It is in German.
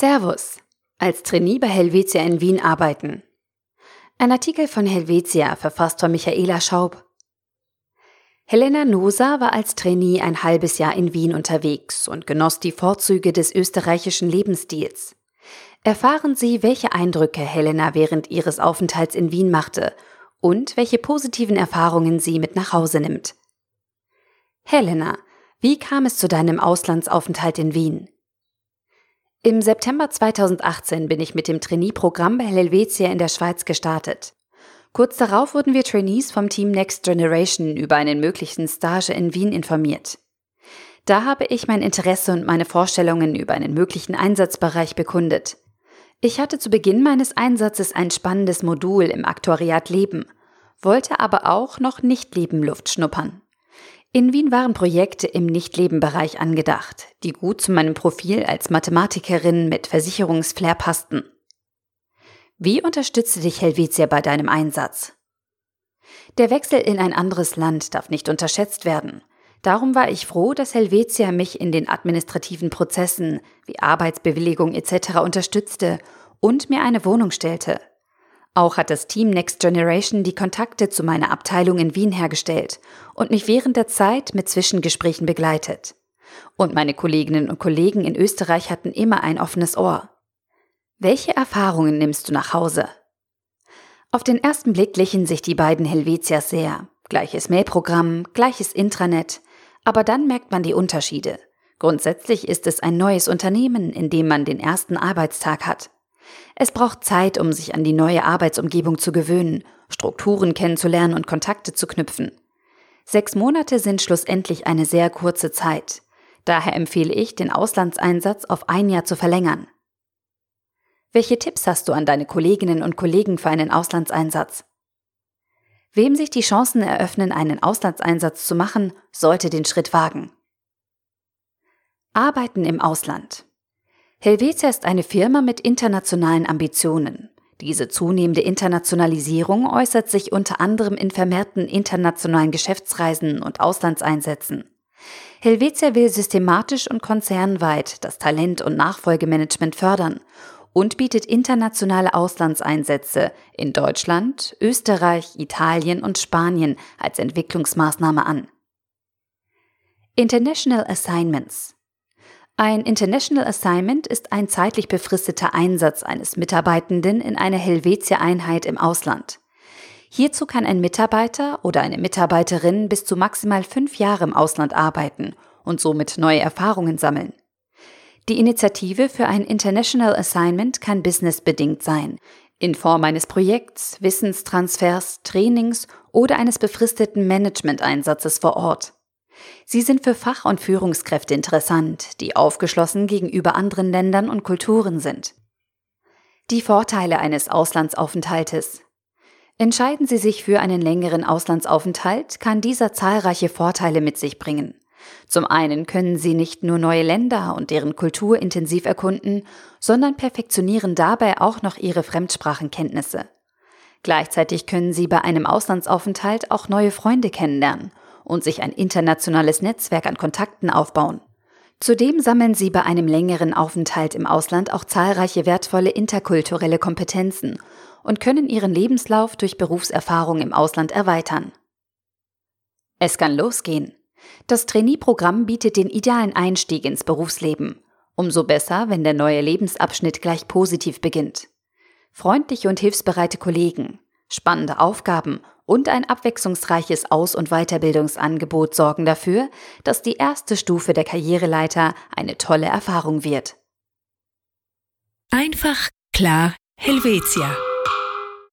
Servus. Als Trainee bei Helvetia in Wien arbeiten. Ein Artikel von Helvetia, verfasst von Michaela Schaub. Helena Nosa war als Trainee ein halbes Jahr in Wien unterwegs und genoss die Vorzüge des österreichischen Lebensstils. Erfahren Sie, welche Eindrücke Helena während ihres Aufenthalts in Wien machte und welche positiven Erfahrungen sie mit nach Hause nimmt. Helena, wie kam es zu deinem Auslandsaufenthalt in Wien? Im September 2018 bin ich mit dem Trainee-Programm bei Helvetia in der Schweiz gestartet. Kurz darauf wurden wir Trainees vom Team Next Generation über einen möglichen Stage in Wien informiert. Da habe ich mein Interesse und meine Vorstellungen über einen möglichen Einsatzbereich bekundet. Ich hatte zu Beginn meines Einsatzes ein spannendes Modul im Aktuariat Leben, wollte aber auch noch Nicht-Leben-Luft schnuppern. In Wien waren Projekte im Nicht-Leben-Bereich angedacht, die gut zu meinem Profil als Mathematikerin mit Versicherungsflair passten. Wie unterstützte dich Helvetia bei deinem Einsatz? Der Wechsel in ein anderes Land darf nicht unterschätzt werden. Darum war ich froh, dass Helvetia mich in den administrativen Prozessen wie Arbeitsbewilligung etc. unterstützte und mir eine Wohnung stellte. Auch hat das Team Next Generation die Kontakte zu meiner Abteilung in Wien hergestellt und mich während der Zeit mit Zwischengesprächen begleitet. Und meine Kolleginnen und Kollegen in Österreich hatten immer ein offenes Ohr. Welche Erfahrungen nimmst du nach Hause? Auf den ersten Blick glichen sich die beiden Helvetias sehr. Gleiches Mailprogramm, gleiches Intranet, aber dann merkt man die Unterschiede. Grundsätzlich ist es ein neues Unternehmen, in dem man den ersten Arbeitstag hat. Es braucht Zeit, um sich an die neue Arbeitsumgebung zu gewöhnen, Strukturen kennenzulernen und Kontakte zu knüpfen. Sechs Monate sind schlussendlich eine sehr kurze Zeit. Daher empfehle ich, den Auslandseinsatz auf ein Jahr zu verlängern. Welche Tipps hast du an deine Kolleginnen und Kollegen für einen Auslandseinsatz? Wem sich die Chancen eröffnen, einen Auslandseinsatz zu machen, sollte den Schritt wagen. Arbeiten im Ausland. Helvetia ist eine Firma mit internationalen Ambitionen. Diese zunehmende Internationalisierung äußert sich unter anderem in vermehrten internationalen Geschäftsreisen und Auslandseinsätzen. Helvetia will systematisch und konzernweit das Talent- und Nachfolgemanagement fördern und bietet internationale Auslandseinsätze in Deutschland, Österreich, Italien und Spanien als Entwicklungsmaßnahme an. International Assignments ein International Assignment ist ein zeitlich befristeter Einsatz eines Mitarbeitenden in einer Helvetia-Einheit im Ausland. Hierzu kann ein Mitarbeiter oder eine Mitarbeiterin bis zu maximal fünf Jahre im Ausland arbeiten und somit neue Erfahrungen sammeln. Die Initiative für ein International Assignment kann businessbedingt sein, in Form eines Projekts, Wissenstransfers, Trainings oder eines befristeten Management-Einsatzes vor Ort. Sie sind für Fach- und Führungskräfte interessant, die aufgeschlossen gegenüber anderen Ländern und Kulturen sind. Die Vorteile eines Auslandsaufenthaltes. Entscheiden Sie sich für einen längeren Auslandsaufenthalt, kann dieser zahlreiche Vorteile mit sich bringen. Zum einen können Sie nicht nur neue Länder und deren Kultur intensiv erkunden, sondern perfektionieren dabei auch noch Ihre Fremdsprachenkenntnisse. Gleichzeitig können Sie bei einem Auslandsaufenthalt auch neue Freunde kennenlernen und sich ein internationales Netzwerk an Kontakten aufbauen. Zudem sammeln sie bei einem längeren Aufenthalt im Ausland auch zahlreiche wertvolle interkulturelle Kompetenzen und können ihren Lebenslauf durch Berufserfahrung im Ausland erweitern. Es kann losgehen. Das Trainee-Programm bietet den idealen Einstieg ins Berufsleben. Umso besser, wenn der neue Lebensabschnitt gleich positiv beginnt. Freundliche und hilfsbereite Kollegen, spannende Aufgaben und ein abwechslungsreiches Aus- und Weiterbildungsangebot sorgen dafür, dass die erste Stufe der Karriereleiter eine tolle Erfahrung wird. Einfach, klar, Helvetia.